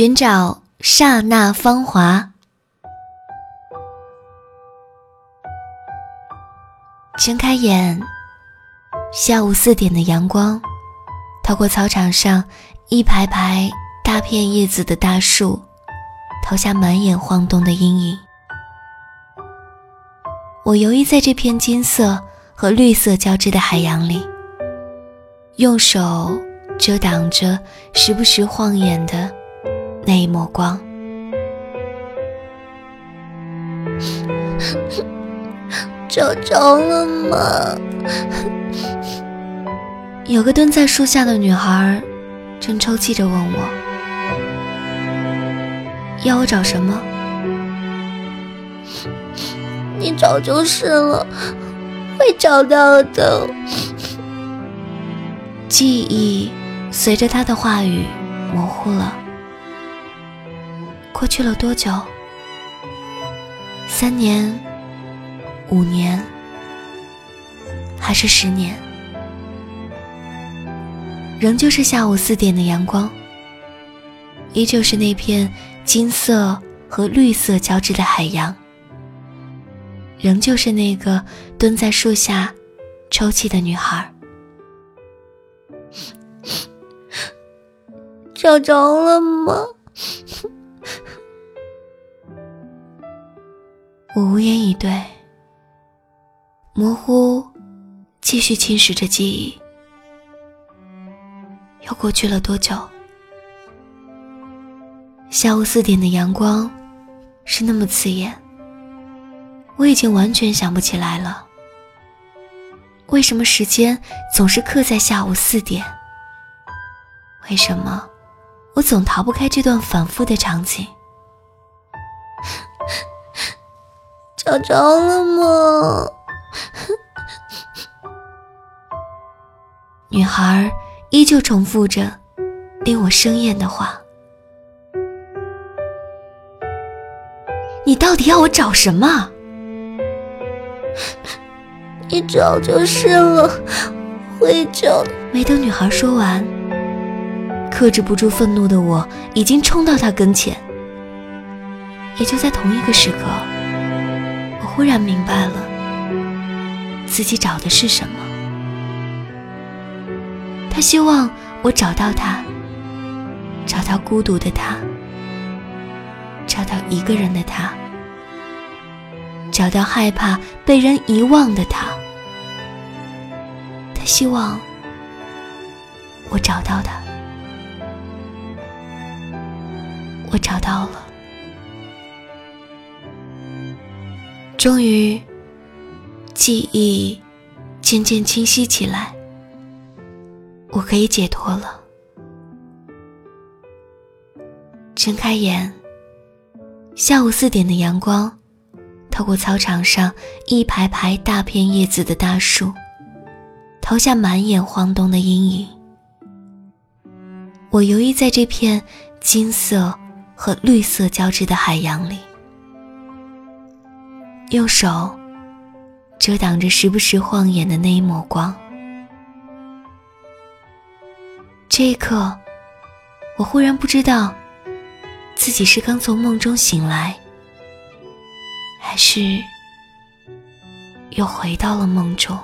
寻找刹那芳华。睁开眼，下午四点的阳光，透过操场上一排排大片叶子的大树，投下满眼晃动的阴影。我游弋在这片金色和绿色交织的海洋里，用手遮挡着时不时晃眼的。那一抹光，找着了吗？有个蹲在树下的女孩，正抽泣着问我：“要我找什么？”你找就是了，会找到的。记忆随着他的话语模糊了。过去了多久？三年、五年，还是十年？仍旧是下午四点的阳光，依旧是那片金色和绿色交织的海洋，仍旧是那个蹲在树下抽泣的女孩。找着了吗？我无言以对，模糊继续侵蚀着记忆。又过去了多久？下午四点的阳光是那么刺眼，我已经完全想不起来了。为什么时间总是刻在下午四点？为什么我总逃不开这段反复的场景？找着了吗？女孩依旧重复着令我生厌的话：“你到底要我找什么？你找就是了，会找。”没等女孩说完，克制不住愤怒的我已经冲到她跟前。也就在同一个时刻。忽然明白了，自己找的是什么。他希望我找到他，找到孤独的他，找到一个人的他，找到害怕被人遗忘的他。他希望我找到他，我找到了。终于，记忆渐渐清晰起来，我可以解脱了。睁开眼，下午四点的阳光，透过操场上一排排大片叶子的大树，投下满眼晃动的阴影。我游弋在这片金色和绿色交织的海洋里。右手遮挡着时不时晃眼的那一抹光。这一刻，我忽然不知道自己是刚从梦中醒来，还是又回到了梦中。